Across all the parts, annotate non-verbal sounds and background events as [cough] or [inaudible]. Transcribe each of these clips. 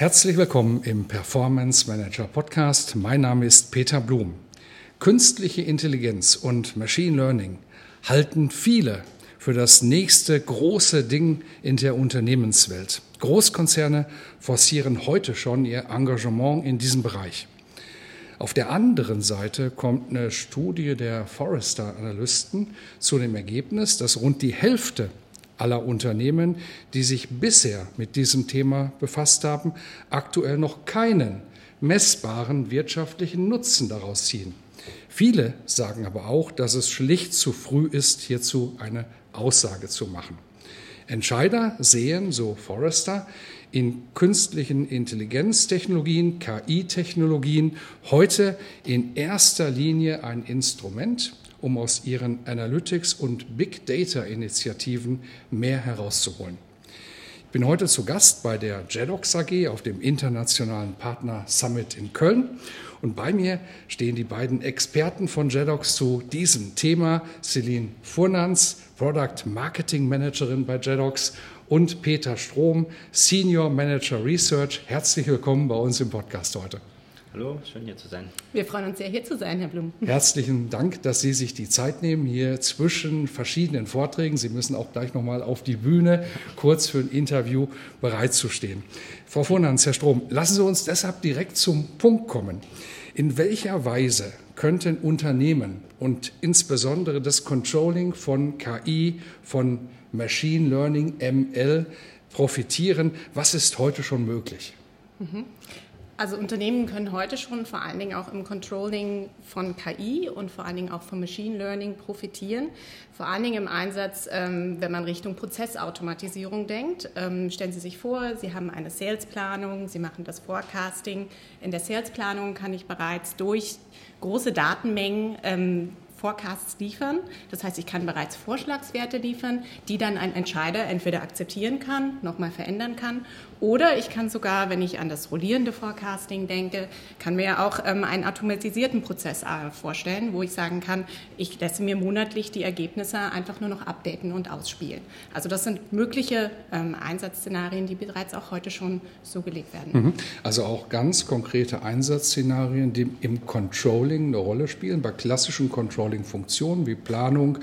Herzlich willkommen im Performance Manager Podcast. Mein Name ist Peter Blum. Künstliche Intelligenz und Machine Learning halten viele für das nächste große Ding in der Unternehmenswelt. Großkonzerne forcieren heute schon ihr Engagement in diesem Bereich. Auf der anderen Seite kommt eine Studie der Forrester Analysten zu dem Ergebnis, dass rund die Hälfte aller Unternehmen, die sich bisher mit diesem Thema befasst haben, aktuell noch keinen messbaren wirtschaftlichen Nutzen daraus ziehen. Viele sagen aber auch, dass es schlicht zu früh ist, hierzu eine Aussage zu machen. Entscheider sehen, so Forrester, in künstlichen Intelligenztechnologien, KI-Technologien heute in erster Linie ein Instrument, um aus ihren Analytics- und Big Data-Initiativen mehr herauszuholen. Ich bin heute zu Gast bei der JEDOX AG auf dem internationalen Partner Summit in Köln. Und bei mir stehen die beiden Experten von JEDOX zu diesem Thema, Celine Furnans, Product Marketing Managerin bei JEDOX und Peter Strom, Senior Manager Research. Herzlich willkommen bei uns im Podcast heute. Hallo, schön hier zu sein. Wir freuen uns sehr, hier zu sein, Herr Blum. Herzlichen Dank, dass Sie sich die Zeit nehmen, hier zwischen verschiedenen Vorträgen, Sie müssen auch gleich nochmal auf die Bühne, kurz für ein Interview bereitzustehen. Frau Vonhans, Herr Strom, lassen Sie uns deshalb direkt zum Punkt kommen. In welcher Weise könnten Unternehmen und insbesondere das Controlling von KI, von Machine Learning, ML profitieren? Was ist heute schon möglich? Mhm. Also Unternehmen können heute schon vor allen Dingen auch im Controlling von KI und vor allen Dingen auch vom Machine Learning profitieren. Vor allen Dingen im Einsatz, ähm, wenn man Richtung Prozessautomatisierung denkt. Ähm, stellen Sie sich vor, Sie haben eine Salesplanung, Sie machen das Forecasting. In der Salesplanung kann ich bereits durch große Datenmengen ähm, Forecasts liefern. Das heißt, ich kann bereits Vorschlagswerte liefern, die dann ein Entscheider entweder akzeptieren kann, nochmal verändern kann oder ich kann sogar, wenn ich an das rollierende Forecasting denke, kann mir ja auch ähm, einen automatisierten Prozess äh, vorstellen, wo ich sagen kann, ich lasse mir monatlich die Ergebnisse einfach nur noch updaten und ausspielen. Also das sind mögliche ähm, Einsatzszenarien, die bereits auch heute schon so gelegt werden. Mhm. Also auch ganz konkrete Einsatzszenarien, die im Controlling eine Rolle spielen, bei klassischen Controlling-Funktionen wie Planung,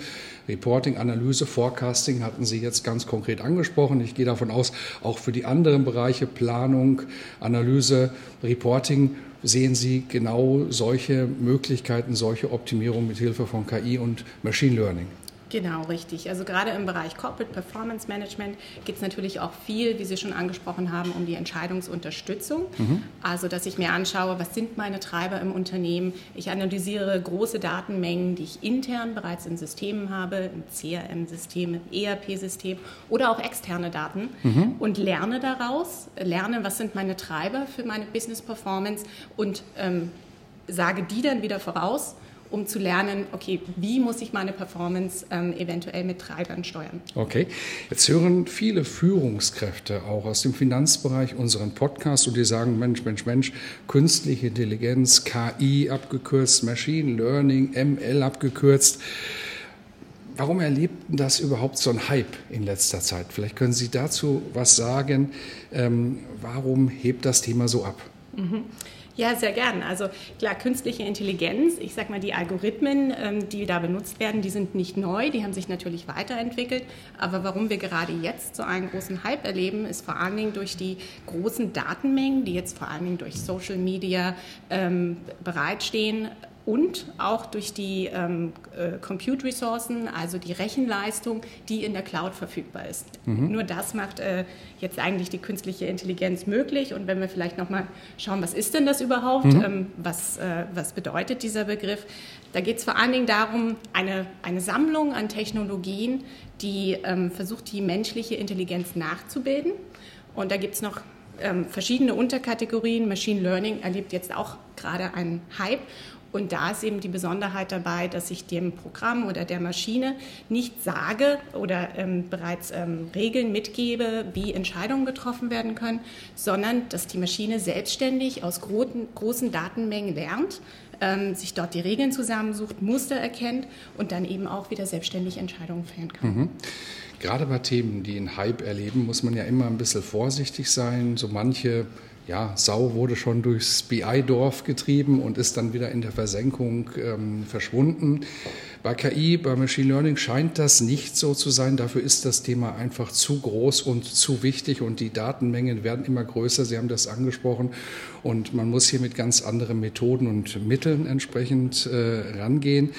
Reporting, Analyse, Forecasting hatten Sie jetzt ganz konkret angesprochen. Ich gehe davon aus, auch für die anderen Bereiche Planung, Analyse, Reporting sehen Sie genau solche Möglichkeiten, solche Optimierung mit Hilfe von KI und Machine Learning. Genau, richtig. Also gerade im Bereich Corporate Performance Management geht es natürlich auch viel, wie Sie schon angesprochen haben, um die Entscheidungsunterstützung. Mhm. Also, dass ich mir anschaue, was sind meine Treiber im Unternehmen. Ich analysiere große Datenmengen, die ich intern bereits in Systemen habe, im CRM-System, im ERP-System oder auch externe Daten mhm. und lerne daraus, lerne, was sind meine Treiber für meine Business Performance und ähm, sage die dann wieder voraus um zu lernen, okay, wie muss ich meine Performance ähm, eventuell mit Treibern steuern. Okay, jetzt hören viele Führungskräfte auch aus dem Finanzbereich unseren Podcast und die sagen, Mensch, Mensch, Mensch, künstliche Intelligenz, KI abgekürzt, Machine Learning, ML abgekürzt. Warum erlebt das überhaupt so ein Hype in letzter Zeit? Vielleicht können Sie dazu was sagen. Ähm, warum hebt das Thema so ab? Mhm. Ja, sehr gern. Also klar, künstliche Intelligenz, ich sage mal, die Algorithmen, ähm, die da benutzt werden, die sind nicht neu, die haben sich natürlich weiterentwickelt. Aber warum wir gerade jetzt so einen großen Hype erleben, ist vor allen Dingen durch die großen Datenmengen, die jetzt vor allen Dingen durch Social Media ähm, bereitstehen und auch durch die ähm, äh, Compute-Ressourcen, also die Rechenleistung, die in der Cloud verfügbar ist. Mhm. Nur das macht äh, jetzt eigentlich die künstliche Intelligenz möglich. Und wenn wir vielleicht nochmal schauen, was ist denn das überhaupt? Mhm. Ähm, was, äh, was bedeutet dieser Begriff? Da geht es vor allen Dingen darum, eine, eine Sammlung an Technologien, die ähm, versucht, die menschliche Intelligenz nachzubilden. Und da gibt es noch ähm, verschiedene Unterkategorien. Machine Learning erlebt jetzt auch gerade einen Hype. Und da ist eben die Besonderheit dabei, dass ich dem Programm oder der Maschine nicht sage oder ähm, bereits ähm, Regeln mitgebe, wie Entscheidungen getroffen werden können, sondern dass die Maschine selbstständig aus großen, großen Datenmengen lernt, ähm, sich dort die Regeln zusammensucht, Muster erkennt und dann eben auch wieder selbstständig Entscheidungen fällen kann. Mhm. Gerade bei Themen, die einen Hype erleben, muss man ja immer ein bisschen vorsichtig sein. So manche ja, Sau wurde schon durchs BI-Dorf getrieben und ist dann wieder in der Versenkung ähm, verschwunden. Bei KI, bei Machine Learning scheint das nicht so zu sein. Dafür ist das Thema einfach zu groß und zu wichtig und die Datenmengen werden immer größer. Sie haben das angesprochen und man muss hier mit ganz anderen Methoden und Mitteln entsprechend äh, rangehen.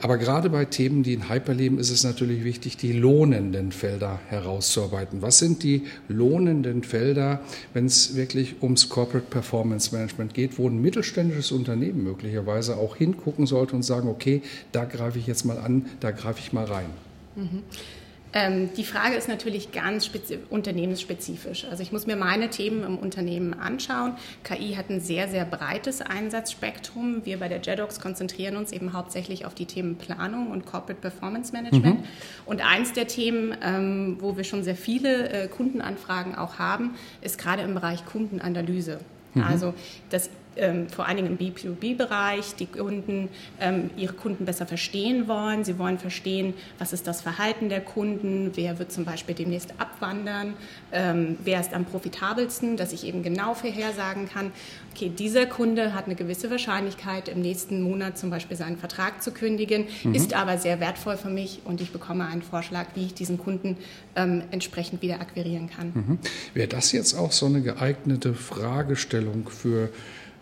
Aber gerade bei Themen, die in Hype erleben, ist es natürlich wichtig, die lohnenden Felder herauszuarbeiten. Was sind die lohnenden Felder, wenn es wirklich ums Corporate Performance Management geht, wo ein mittelständisches Unternehmen möglicherweise auch hingucken sollte und sagen, okay, da greife ich jetzt mal an, da greife ich mal rein? Mhm. Ähm, die Frage ist natürlich ganz unternehmensspezifisch. Also ich muss mir meine Themen im Unternehmen anschauen. KI hat ein sehr, sehr breites Einsatzspektrum. Wir bei der JEDOX konzentrieren uns eben hauptsächlich auf die Themen Planung und Corporate Performance Management. Mhm. Und eins der Themen, ähm, wo wir schon sehr viele äh, Kundenanfragen auch haben, ist gerade im Bereich Kundenanalyse. Mhm. Also das ähm, vor allen Dingen im B2B-Bereich die Kunden ähm, ihre Kunden besser verstehen wollen. Sie wollen verstehen, was ist das Verhalten der Kunden, wer wird zum Beispiel demnächst abwandern, ähm, wer ist am profitabelsten, dass ich eben genau vorhersagen kann, okay, dieser Kunde hat eine gewisse Wahrscheinlichkeit, im nächsten Monat zum Beispiel seinen Vertrag zu kündigen, mhm. ist aber sehr wertvoll für mich und ich bekomme einen Vorschlag, wie ich diesen Kunden ähm, entsprechend wieder akquirieren kann. Mhm. Wäre das jetzt auch so eine geeignete Fragestellung für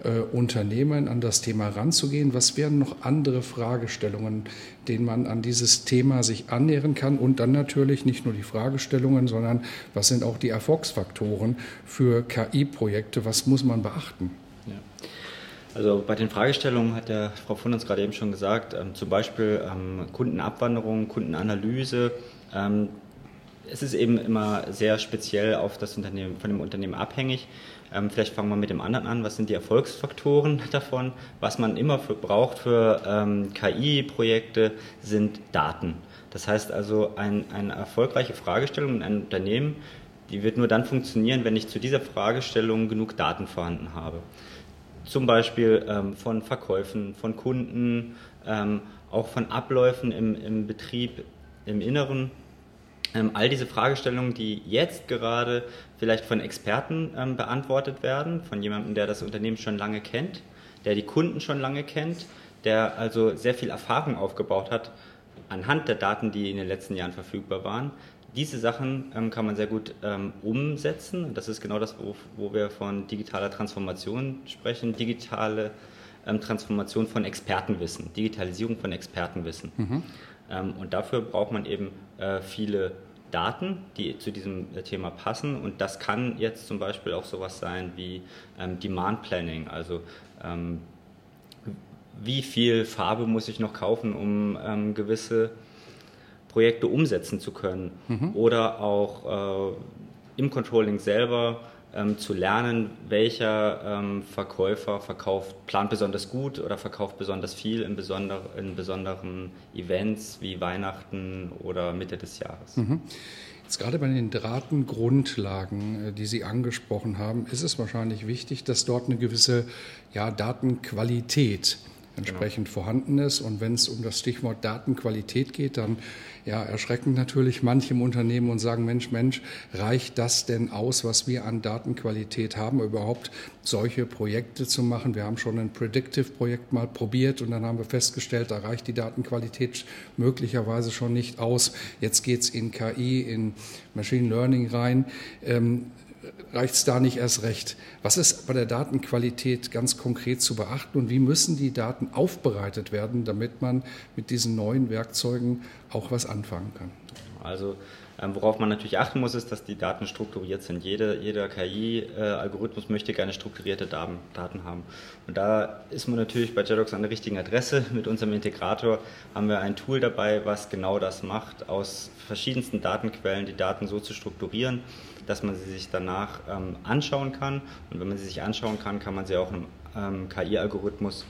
äh, Unternehmen an das Thema ranzugehen? Was wären noch andere Fragestellungen, denen man an dieses Thema sich annähern kann? Und dann natürlich nicht nur die Fragestellungen, sondern was sind auch die Erfolgsfaktoren für KI-Projekte? Was muss man beachten? Ja. Also bei den Fragestellungen hat der Frau von uns gerade eben schon gesagt, ähm, zum Beispiel ähm, Kundenabwanderung, Kundenanalyse. Ähm, es ist eben immer sehr speziell auf das Unternehmen, von dem Unternehmen abhängig. Ähm, vielleicht fangen wir mit dem anderen an. Was sind die Erfolgsfaktoren [laughs] davon? Was man immer für, braucht für ähm, KI-Projekte sind Daten. Das heißt also, ein, eine erfolgreiche Fragestellung in einem Unternehmen, die wird nur dann funktionieren, wenn ich zu dieser Fragestellung genug Daten vorhanden habe. Zum Beispiel ähm, von Verkäufen, von Kunden, ähm, auch von Abläufen im, im Betrieb, im Inneren all diese Fragestellungen, die jetzt gerade vielleicht von Experten ähm, beantwortet werden, von jemandem, der das Unternehmen schon lange kennt, der die Kunden schon lange kennt, der also sehr viel Erfahrung aufgebaut hat anhand der Daten, die in den letzten Jahren verfügbar waren. Diese Sachen ähm, kann man sehr gut ähm, umsetzen. Das ist genau das, wo, wo, wir von digitaler Transformation sprechen. Digitale ähm, Transformation von Expertenwissen, Digitalisierung von Expertenwissen. Mhm. Ähm, und dafür braucht man eben äh, viele Daten, die zu diesem äh, Thema passen. Und das kann jetzt zum Beispiel auch sowas sein wie ähm, Demand Planning, also ähm, wie viel Farbe muss ich noch kaufen, um gewisse Projekte umsetzen zu können. Mhm. Oder auch äh, im Controlling selber ähm, zu lernen, welcher ähm, Verkäufer verkauft, plant besonders gut oder verkauft besonders viel in, besonder, in besonderen Events wie Weihnachten oder Mitte des Jahres. Mhm. Jetzt gerade bei den Datengrundlagen, äh, die Sie angesprochen haben, ist es wahrscheinlich wichtig, dass dort eine gewisse ja, Datenqualität entsprechend genau. vorhanden ist. Und wenn es um das Stichwort Datenqualität geht, dann ja, erschrecken natürlich manche im Unternehmen und sagen, Mensch, Mensch, reicht das denn aus, was wir an Datenqualität haben, überhaupt solche Projekte zu machen? Wir haben schon ein Predictive-Projekt mal probiert und dann haben wir festgestellt, da reicht die Datenqualität möglicherweise schon nicht aus. Jetzt geht es in KI, in Machine Learning rein. Ähm, reicht es da nicht erst recht. Was ist bei der Datenqualität ganz konkret zu beachten und wie müssen die Daten aufbereitet werden, damit man mit diesen neuen Werkzeugen auch was anfangen kann? Also worauf man natürlich achten muss, ist, dass die Daten strukturiert sind. Jede, jeder KI-Algorithmus möchte gerne strukturierte Daten, Daten haben. Und da ist man natürlich bei JEDOX an der richtigen Adresse. [laughs] Mit unserem Integrator haben wir ein Tool dabei, was genau das macht, aus verschiedensten Datenquellen die Daten so zu strukturieren, dass man sie sich danach ähm, anschauen kann. Und wenn man sie sich anschauen kann, kann man sie auch einem ähm, KI-Algorithmus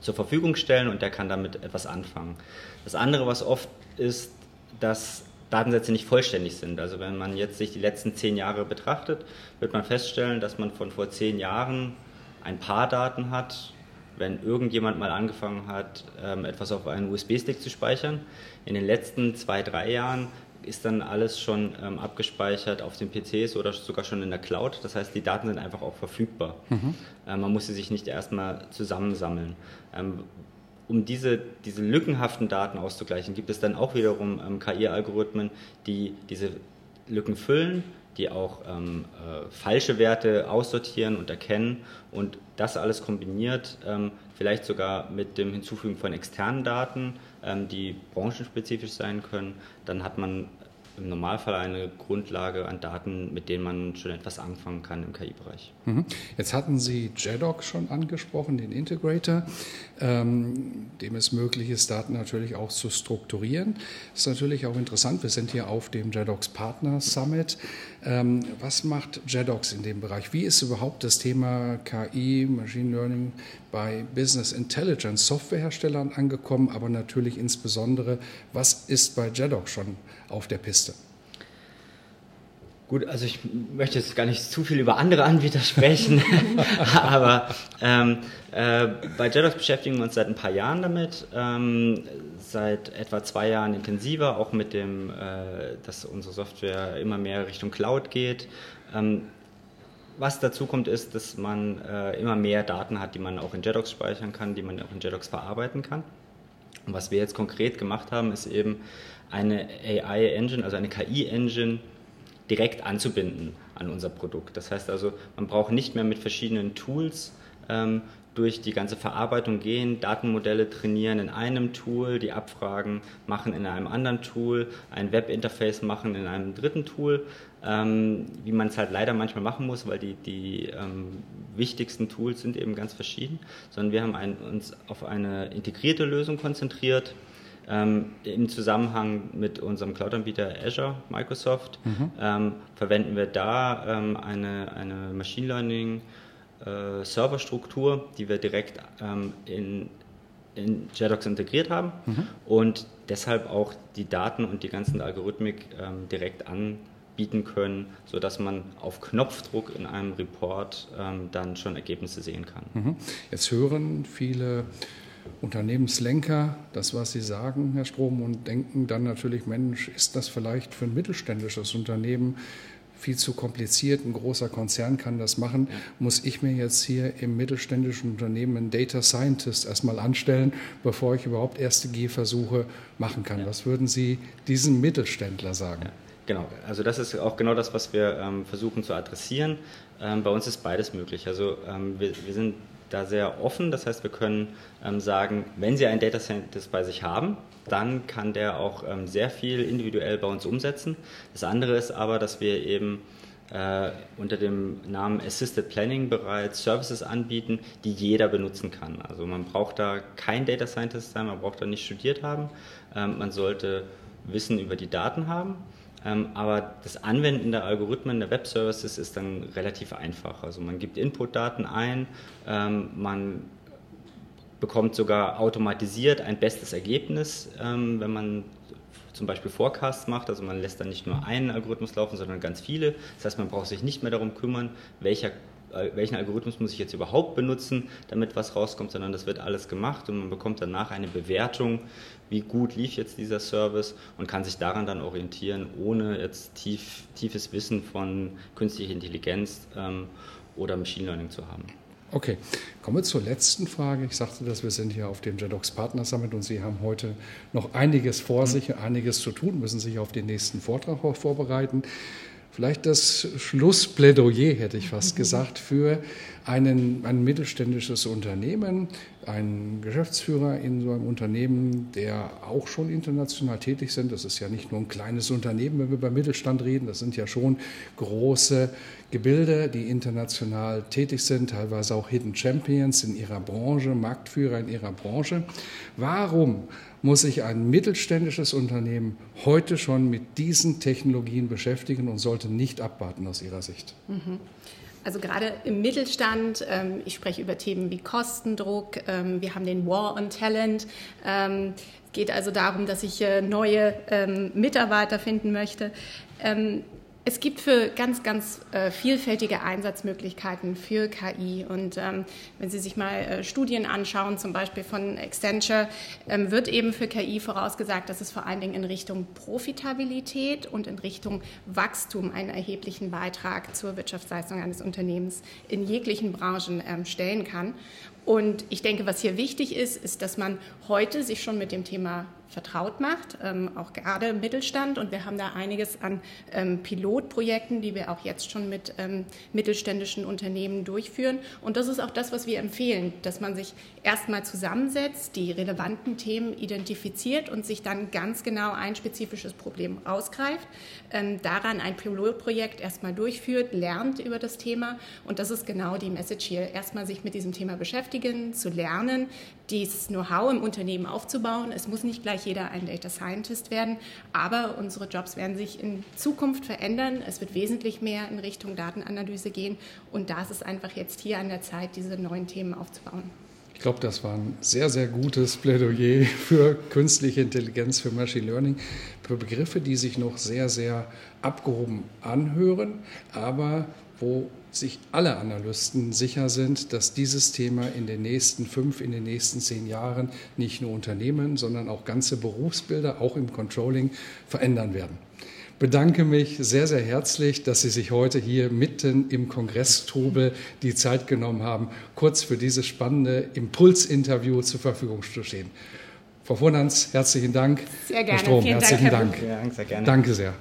zur Verfügung stellen und der kann damit etwas anfangen. Das andere, was oft ist, dass Datensätze nicht vollständig sind. Also wenn man jetzt sich die letzten zehn Jahre betrachtet, wird man feststellen, dass man von vor zehn Jahren ein paar Daten hat, wenn irgendjemand mal angefangen hat, ähm, etwas auf einen USB-Stick zu speichern. In den letzten zwei, drei Jahren ist dann alles schon ähm, abgespeichert auf den PCs oder sogar schon in der Cloud. Das heißt, die Daten sind einfach auch verfügbar. Mhm. Äh, man muss sie sich nicht erstmal zusammensammeln. Um diese, diese lückenhaften Daten auszugleichen, gibt es dann auch wiederum ähm, KI-Algorithmen, die diese Lücken füllen, die auch ähm, äh, falsche Werte aussortieren und erkennen und das alles kombiniert, ähm, vielleicht sogar mit dem Hinzufügen von externen Daten, ähm, die branchenspezifisch sein können, dann hat man im Normalfall eine Grundlage an Daten, mit denen man schon etwas anfangen kann im KI-Bereich. Mhm. Jetzt hatten Sie JEDOC schon angesprochen, den Integrator, ähm, dem es möglich ist, Daten natürlich auch zu strukturieren. Das ist natürlich auch interessant. Wir sind hier auf dem JEDOX Partner Summit. Ähm, was macht JEDOX in dem Bereich? Wie ist überhaupt das Thema KI, Machine Learning bei Business Intelligence Softwareherstellern angekommen, aber natürlich insbesondere, was ist bei JEDOX schon auf der Piste? Gut, also ich möchte jetzt gar nicht zu viel über andere Anbieter sprechen, [laughs] [laughs] aber ähm, äh, bei JEDOX beschäftigen wir uns seit ein paar Jahren damit, ähm, seit etwa zwei Jahren intensiver, auch mit dem, äh, dass unsere Software immer mehr Richtung Cloud geht. Ähm, was dazu kommt, ist, dass man äh, immer mehr Daten hat, die man auch in JEDOX speichern kann, die man auch in JEDOX verarbeiten kann. Und was wir jetzt konkret gemacht haben, ist eben eine AI-Engine, also eine KI-Engine, direkt anzubinden an unser Produkt. Das heißt also, man braucht nicht mehr mit verschiedenen Tools ähm, durch die ganze Verarbeitung gehen, Datenmodelle trainieren in einem Tool, die Abfragen machen in einem anderen Tool, ein Webinterface machen in einem dritten Tool, ähm, wie man es halt leider manchmal machen muss, weil die, die ähm, wichtigsten Tools sind eben ganz verschieden, sondern wir haben ein, uns auf eine integrierte Lösung konzentriert, ähm, Im Zusammenhang mit unserem Cloud-Anbieter Azure, Microsoft, mhm. ähm, verwenden wir da ähm, eine, eine Machine Learning äh, Serverstruktur, die wir direkt ähm, in, in JEDOX integriert haben mhm. und deshalb auch die Daten und die ganzen Algorithmik ähm, direkt anbieten können, sodass man auf Knopfdruck in einem Report ähm, dann schon Ergebnisse sehen kann. Mhm. Jetzt hören viele Unternehmenslenker, das, was Sie sagen, Herr Strom, und denken dann natürlich, Mensch, ist das vielleicht für ein mittelständisches Unternehmen viel zu kompliziert, ein großer Konzern kann das machen, muss ich mir jetzt hier im mittelständischen Unternehmen einen Data Scientist erstmal anstellen, bevor ich überhaupt erste Gehversuche machen kann. Ja. Was würden Sie diesem Mittelständler sagen? Ja. Genau, also das ist auch genau das, was wir ähm, versuchen zu adressieren. Ähm, bei uns ist beides möglich. Also ähm, wir, wir, sind da sehr offen. Das heißt, wir können ähm, sagen, wenn Sie einen Data Scientist bei sich haben, dann kann der auch ähm, sehr viel individuell bei uns umsetzen. Das andere ist aber, dass wir eben äh, unter dem Namen Assisted Planning bereits Services anbieten, die jeder benutzen kann. Also man braucht da kein Data Scientist sein, man braucht da nicht studiert haben, ähm, man sollte Wissen über die Daten haben aber das Anwenden der Algorithmen der Web-Services ist dann relativ einfach. Also man gibt Input-Daten ein, ähm, man bekommt sogar automatisiert ein bestes Ergebnis, ähm, wenn man zum Beispiel Forecasts macht. Also man lässt dann nicht nur einen Algorithmus laufen, sondern ganz viele. Das heißt, man braucht sich nicht mehr darum kümmern, welcher welchen Algorithmus muss ich jetzt überhaupt benutzen, damit was rauskommt, sondern das wird alles gemacht und man bekommt danach eine Bewertung, wie gut lief jetzt dieser Service und kann sich daran dann orientieren, ohne jetzt tief, tiefes Wissen von künstlicher Intelligenz ähm, oder Machine Learning zu haben. Okay, kommen wir zur letzten Frage. Ich sagte, dass wir sind hier auf dem JEDOX Partner Summit und Sie haben heute noch einiges vor sich, einiges zu tun, müssen sich auf den nächsten Vortrag vorbereiten. Vielleicht das Schlussplädoyer, hätte ich fast gesagt, für einen, ein mittelständisches Unternehmen, ein Geschäftsführer in so einem Unternehmen, der auch schon international tätig sind. Das ist ja nicht nur ein kleines Unternehmen, wenn wir über Mittelstand reden. Das sind ja schon große Gebilde, die international tätig sind, teilweise auch Hidden Champions in ihrer Branche, Marktführer in ihrer Branche. Warum muss sich ein mittelständisches Unternehmen heute schon mit diesen Technologien beschäftigen und sollte nicht abwarten aus Ihrer Sicht? Mhm. Also gerade im Mittelstand, ähm, ich spreche über Themen wie Kostendruck, ähm, wir haben den War on Talent. Ähm, es geht also darum, dass ich äh, neue Mitarbeiter finden möchte. Es gibt für ganz, ganz äh, vielfältige Einsatzmöglichkeiten für KI. Und ähm, wenn Sie sich mal äh, Studien anschauen, zum Beispiel von Accenture, ähm, wird eben für KI vorausgesagt, dass es vor allen Dingen in Richtung Profitabilität und in Richtung Wachstum einen erheblichen Beitrag zur Wirtschaftsleistung eines Unternehmens in jeglichen Branchen ähm, stellen kann. Und ich denke, was hier wichtig ist, ist, dass man heute sich schon mit dem Thema vertraut macht, ähm, auch gerade im Mittelstand. Und wir haben da einiges an ähm, Pilotprojekten, die wir auch jetzt schon mit ähm, mittelständischen Unternehmen durchführen. Und das ist auch das, was wir empfehlen, dass man sich erstmal zusammensetzt, die relevanten Themen identifiziert und sich dann ganz genau ein spezifisches Problem rausgreift, ähm, daran ein Pilotprojekt erstmal durchführt, lernt über das Thema. Und das ist genau die Message hier. Erstmal sich mit diesem Thema beschäftigen, zu lernen, dieses Know-how im Unternehmen aufzubauen. Es muss nicht gleich jeder ein Data Scientist werden, aber unsere Jobs werden sich in Zukunft verändern. Es wird wesentlich mehr in Richtung Datenanalyse gehen und da ist es einfach jetzt hier an der Zeit, diese neuen Themen aufzubauen. Ich glaube, das war ein sehr, sehr gutes Plädoyer [laughs] für künstliche Intelligenz, für Machine Learning, für Begriffe, die sich noch sehr, sehr abgehoben anhören, aber wo sich alle Analysten sicher sind, dass dieses Thema in den nächsten fünf, in den nächsten zehn Jahren nicht nur Unternehmen, sondern auch ganze Berufsbilder, auch im Controlling, verändern werden. Bedanke mich sehr, sehr herzlich, dass Sie sich heute hier mitten im Kongresstrubel die Zeit genommen haben, kurz für dieses spannende Impulsinterview zur Verfügung zu stehen. Frau Vornanz, herzlichen Dank. Sehr gerne. Herr Strom, Vielen herzlichen Dank. Dank. Dank. Sehr gerne. Danke sehr.